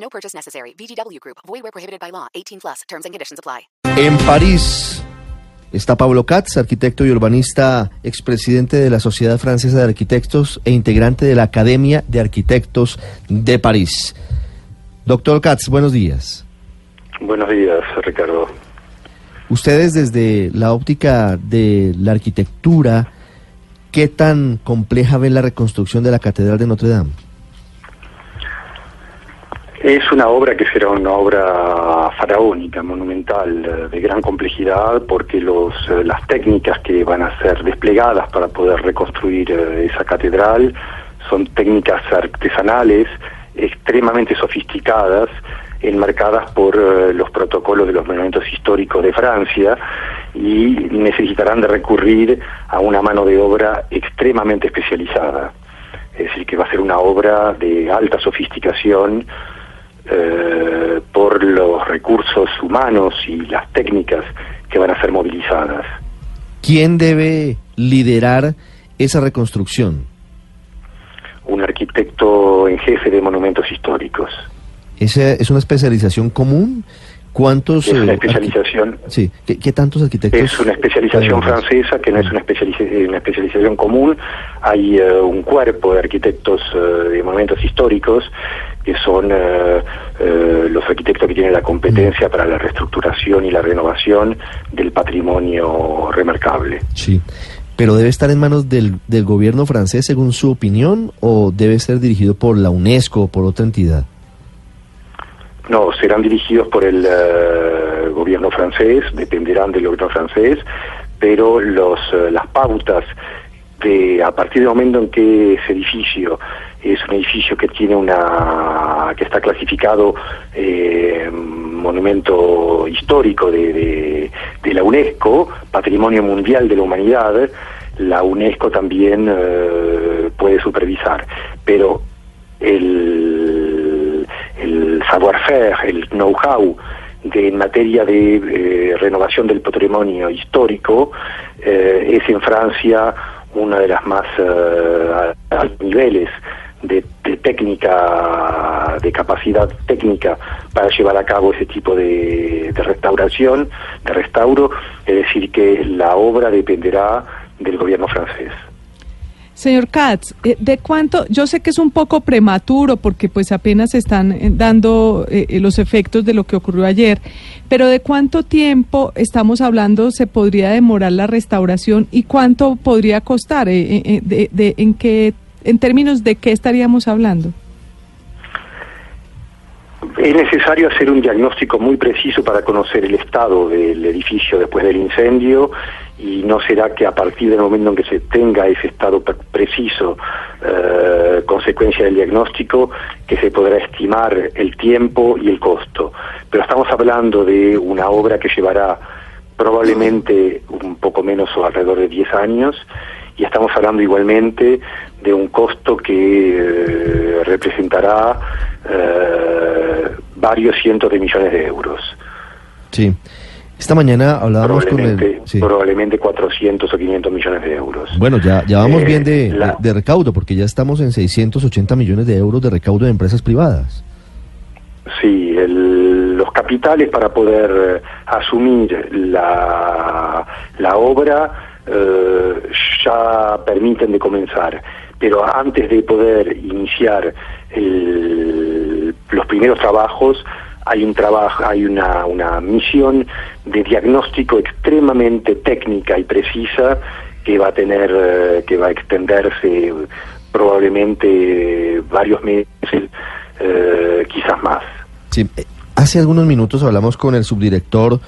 No purchase necessary. VGW Group. Void where prohibited by law. 18 plus. Terms and conditions apply. En París está Pablo Katz, arquitecto y urbanista, expresidente de la Sociedad Francesa de Arquitectos e integrante de la Academia de Arquitectos de París. Doctor Katz, buenos días. Buenos días, Ricardo. Ustedes desde la óptica de la arquitectura, ¿qué tan compleja ven la reconstrucción de la Catedral de Notre Dame? Es una obra que será una obra faraónica, monumental, eh, de gran complejidad, porque los, eh, las técnicas que van a ser desplegadas para poder reconstruir eh, esa catedral son técnicas artesanales extremadamente sofisticadas, enmarcadas por los protocolos de los monumentos históricos de Francia y necesitarán de recurrir a una mano de obra extremadamente especializada. Es decir, que va a ser una obra de alta sofisticación, eh, por los recursos humanos y las técnicas que van a ser movilizadas. ¿Quién debe liderar esa reconstrucción? Un arquitecto en jefe de monumentos históricos. ¿Esa ¿Es una especialización común? ¿Cuántos? Es una eh, especialización. Sí, ¿Qué, qué tantos arquitectos? Es una especialización francesa que no es una, especializa- una especialización común. Hay eh, un cuerpo de arquitectos eh, de monumentos históricos que son eh, eh, los arquitectos que tienen la competencia para la reestructuración y la renovación del patrimonio remarcable. Sí. ¿Pero debe estar en manos del, del gobierno francés según su opinión o debe ser dirigido por la UNESCO o por otra entidad? No, serán dirigidos por el eh, gobierno francés, dependerán del gobierno francés, pero los, eh, las pautas de a partir del momento en que ese edificio es un edificio que tiene una que está clasificado eh, monumento histórico de, de, de la UNESCO, Patrimonio Mundial de la Humanidad, la UNESCO también eh, puede supervisar, pero el, el savoir-faire, el know-how de, en materia de eh, renovación del patrimonio histórico eh, es en Francia una de las más eh, altos niveles de, técnica, de capacidad técnica para llevar a cabo ese tipo de, de restauración, de restauro, es decir, que la obra dependerá del gobierno francés. Señor Katz, eh, ¿de cuánto? Yo sé que es un poco prematuro porque pues apenas están eh, dando eh, eh, los efectos de lo que ocurrió ayer, pero ¿de cuánto tiempo estamos hablando se podría demorar la restauración y cuánto podría costar? En qué, en términos de qué estaríamos hablando? Es necesario hacer un diagnóstico muy preciso para conocer el estado del edificio después del incendio y no será que a partir del momento en que se tenga ese estado pre- preciso, eh, consecuencia del diagnóstico, que se podrá estimar el tiempo y el costo. Pero estamos hablando de una obra que llevará probablemente un poco menos o alrededor de 10 años y estamos hablando igualmente de un costo que eh, representará eh, varios cientos de millones de euros. Sí. Esta mañana hablábamos con el... sí. probablemente 400 o 500 millones de euros. Bueno, ya, ya vamos Eh, bien de, la- de- recaudo, porque ya estamos en 680 millones de euros de recaudo de empresas privadas. Sí, el- los capitales para poder asumir la, la obra eh, ya permiten de comenzar, pero antes de poder iniciar el- los primeros trabajos hay un trabajo, hay una, una misión de diagnóstico extremadamente técnica y precisa que va a tener, eh, que va a extenderse probablemente varios meses, eh, quizás más. Hace algunos minutos hablamos con el subdirector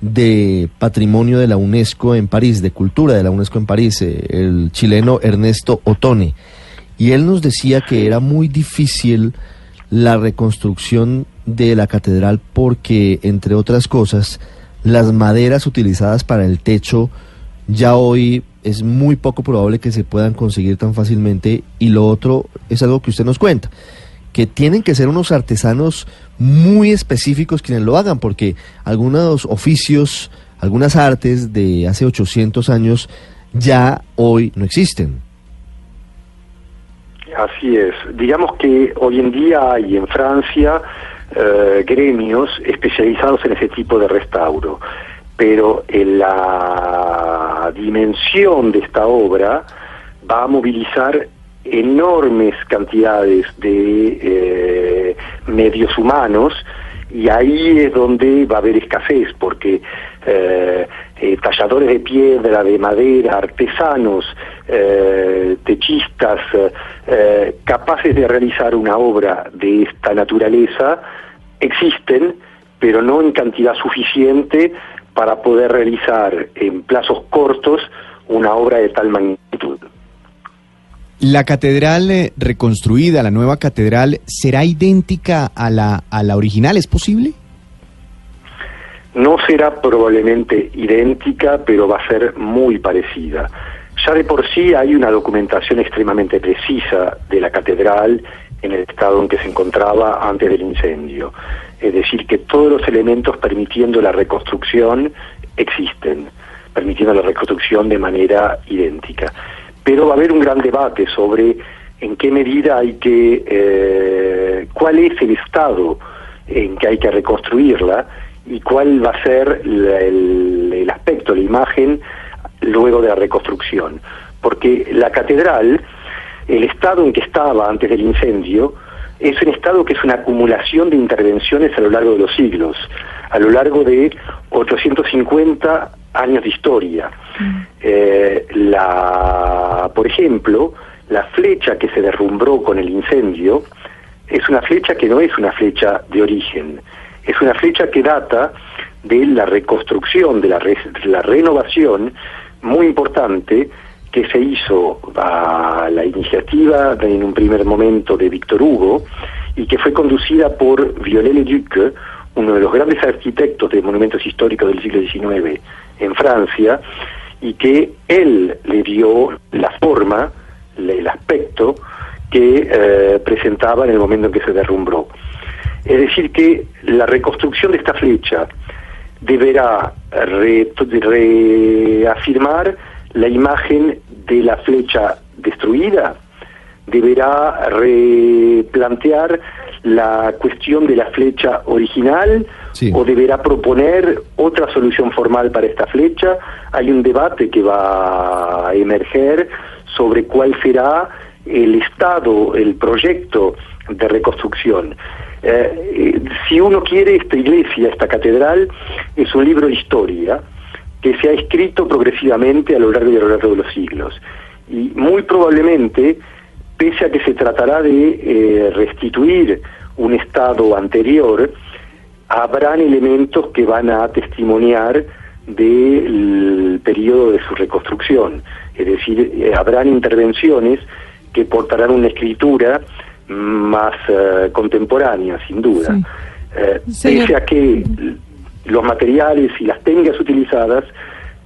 de Patrimonio de la UNESCO en París, de Cultura de la UNESCO en París, eh, el chileno Ernesto Otone, y él nos decía que era muy difícil la reconstrucción de la catedral porque, entre otras cosas, las maderas utilizadas para el techo ya hoy es muy poco probable que se puedan conseguir tan fácilmente. Y lo otro es algo que usted nos cuenta, que tienen que ser unos artesanos muy específicos quienes lo hagan porque algunos oficios, algunas artes de hace 800 años ya hoy no existen. Así es. Digamos que hoy en día hay en Francia eh, gremios especializados en ese tipo de restauro, pero en la dimensión de esta obra va a movilizar enormes cantidades de eh, medios humanos y ahí es donde va a haber escasez porque eh, eh, talladores de piedra, de madera, artesanos, techistas, capaces de realizar una obra de esta naturaleza, existen, pero no en cantidad suficiente para poder realizar en plazos cortos una obra de tal magnitud. ¿La catedral eh, reconstruida, la nueva catedral, será idéntica a la, a la original? ¿Es posible? No será probablemente idéntica, pero va a ser muy parecida. Ya de por sí hay una documentación extremadamente precisa de la catedral en el estado en que se encontraba antes del incendio. Es decir, que todos los elementos permitiendo la reconstrucción existen, permitiendo la reconstrucción de manera idéntica. Pero va a haber un gran debate sobre en qué medida hay que, eh, cuál es el estado en que hay que reconstruirla y cuál va a ser el aspecto, la imagen luego de la reconstrucción. Porque la catedral, el estado en que estaba antes del incendio, es un estado que es una acumulación de intervenciones a lo largo de los siglos, a lo largo de 850 años de historia. Eh, la, por ejemplo, la flecha que se derrumbró con el incendio es una flecha que no es una flecha de origen, es una flecha que data de la reconstrucción, de la, re- la renovación muy importante que se hizo a la iniciativa de- en un primer momento de Víctor Hugo y que fue conducida por Viollet-le-Duc, uno de los grandes arquitectos de monumentos históricos del siglo XIX en Francia, y que él le dio la forma, el aspecto que eh, presentaba en el momento en que se derrumbró. Es decir, que la reconstrucción de esta flecha deberá re- reafirmar la imagen de la flecha destruida, deberá replantear la cuestión de la flecha original Sí. o deberá proponer otra solución formal para esta flecha. Hay un debate que va a emerger sobre cuál será el estado, el proyecto de reconstrucción. Eh, eh, si uno quiere, esta iglesia, esta catedral, es un libro de historia que se ha escrito progresivamente a lo largo y a lo largo de los siglos. Y muy probablemente, pese a que se tratará de eh, restituir un estado anterior, habrán elementos que van a testimoniar del periodo de su reconstrucción. Es decir, eh, habrán intervenciones que portarán una escritura más eh, contemporánea, sin duda. Sí. Eh, pese a que los materiales y las técnicas utilizadas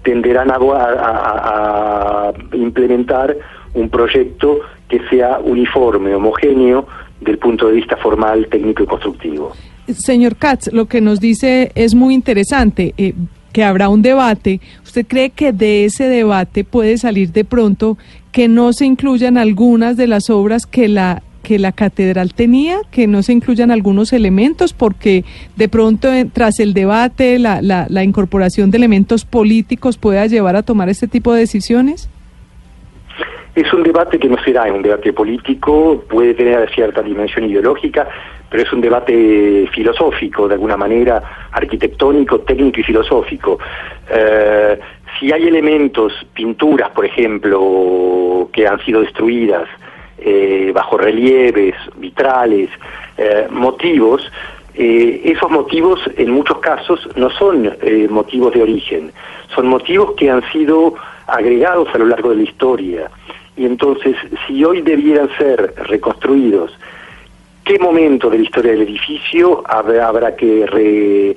tenderán a, a- a implementar un proyecto que sea uniforme, homogéneo, del punto de vista formal, técnico y constructivo. Señor Katz, lo que nos dice es muy interesante, eh, que habrá un debate. ¿Usted cree que de ese debate puede salir de pronto que no se incluyan algunas de las obras que la que la catedral tenía, que no se incluyan algunos elementos, porque de pronto eh, tras el debate la, la, la incorporación de elementos políticos pueda llevar a tomar este tipo de decisiones? Es un debate que no será un debate político, puede tener cierta dimensión ideológica, pero es un debate filosófico, de alguna manera, arquitectónico, técnico y filosófico. Eh, si hay elementos, pinturas, por ejemplo, que han sido destruidas, eh, bajo relieves, vitrales, eh, motivos, eh, esos motivos en muchos casos no son motivos de origen, son motivos que han sido agregados a lo largo de la historia. Y entonces, si hoy debieran ser reconstruidos qué momento de la historia del edificio habrá, que, re-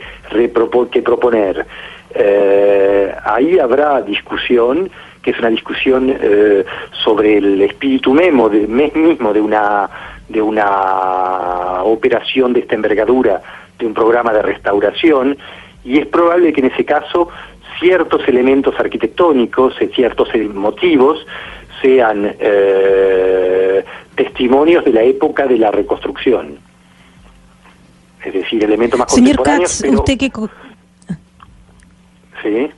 que proponer. Eh, ahí habrá discusión, que es una discusión eh, sobre el espíritu memo de, mismo de una, de una operación de esta envergadura, de un programa de restauración, y es probable que en ese caso ciertos elementos arquitectónicos, eh, ciertos motivos, sean eh, testimonios de la época de la reconstrucción. Es decir, elementos más Señor contemporáneos, Katz, pero- usted que... ¿sí?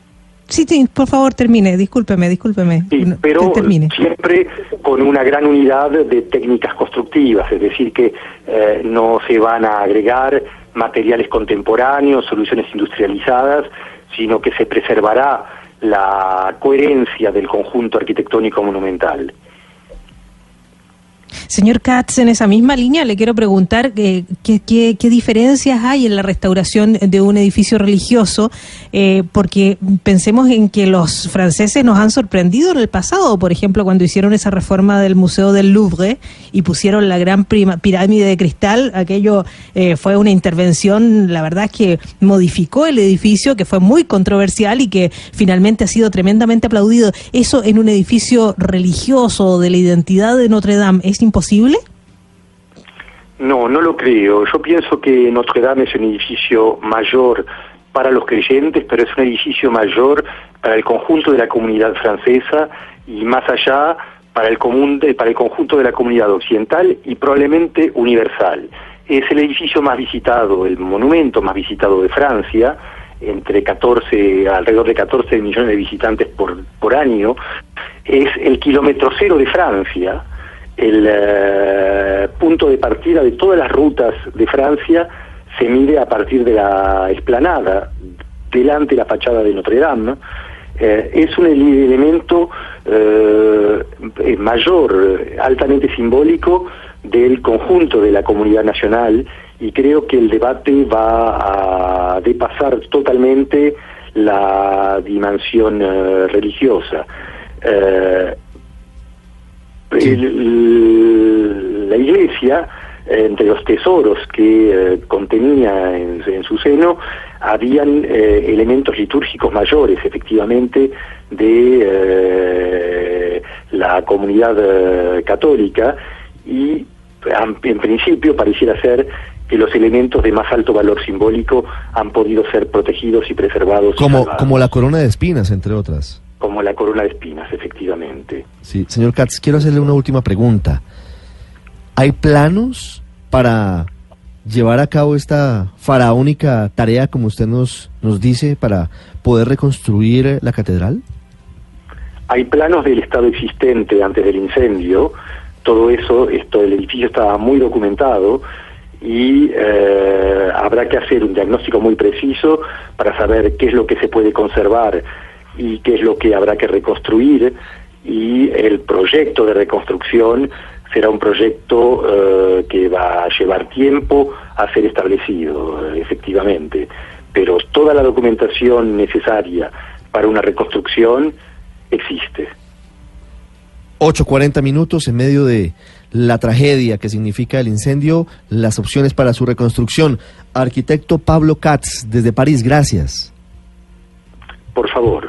Sí, sí, por favor, termine, discúlpeme, discúlpeme. Sí, pero te- termine. siempre con una gran unidad de técnicas constructivas, es decir, que eh, no se van a agregar materiales contemporáneos, soluciones industrializadas, sino que se preservará la coherencia del conjunto arquitectónico monumental. Señor Katz, en esa misma línea le quiero preguntar eh, qué, qué- qué diferencias hay en la restauración de un edificio religioso, eh, porque pensemos en que los franceses nos han sorprendido en el pasado, por ejemplo, cuando hicieron esa reforma del Museo del Louvre y pusieron la gran prima- pirámide de cristal, aquello eh, fue una intervención, la verdad es que modificó el edificio, que fue muy controversial y que finalmente ha sido tremendamente aplaudido. ¿Eso en un edificio religioso de la identidad de Notre Dame es imposible? No, no lo creo. Yo pienso que Notre Dame es un edificio mayor para los creyentes, pero es un edificio mayor para el conjunto de la comunidad francesa y más allá para el, común de- para el conjunto de la comunidad occidental y probablemente universal. Es el edificio más visitado, el monumento más visitado de Francia, entre 14, alrededor de 14 millones de visitantes por, por año. Es el kilómetro cero de Francia, el eh, punto de partida de todas las rutas de Francia se mide a partir de la explanada, delante de la fachada de Notre Dame. Eh, es un ele- elemento eh, mayor, altamente simbólico del conjunto de la comunidad nacional y creo que el debate va a depasar totalmente la dimensión religiosa. El- la iglesia, entre los tesoros que eh, contenía en, en su seno, habían eh, elementos litúrgicos mayores, efectivamente, de eh, la comunidad católica y en principio pareciera ser que los elementos de más alto valor simbólico han podido ser protegidos y preservados. Como, como la corona de espinas, entre otras. Como la corona de espinas, efectivamente. Sí, señor Katz, quiero hacerle una última pregunta. ¿Hay planos para llevar a cabo esta faraónica tarea, como usted nos, nos dice, para poder reconstruir eh, la catedral? Hay planos del estado existente antes del incendio, todo eso, esto, el edificio estaba muy documentado y eh, habrá que hacer un diagnóstico muy preciso para saber qué es lo que se puede conservar y qué es lo que habrá que reconstruir y el proyecto de reconstrucción será un proyecto eh, que va a llevar tiempo a ser establecido, eh, efectivamente, pero toda la documentación necesaria para una reconstrucción existe. 8.40 minutos en medio de la tragedia que significa el incendio, las opciones para su reconstrucción. Arquitecto Pablo Katz, desde París, gracias. Por favor.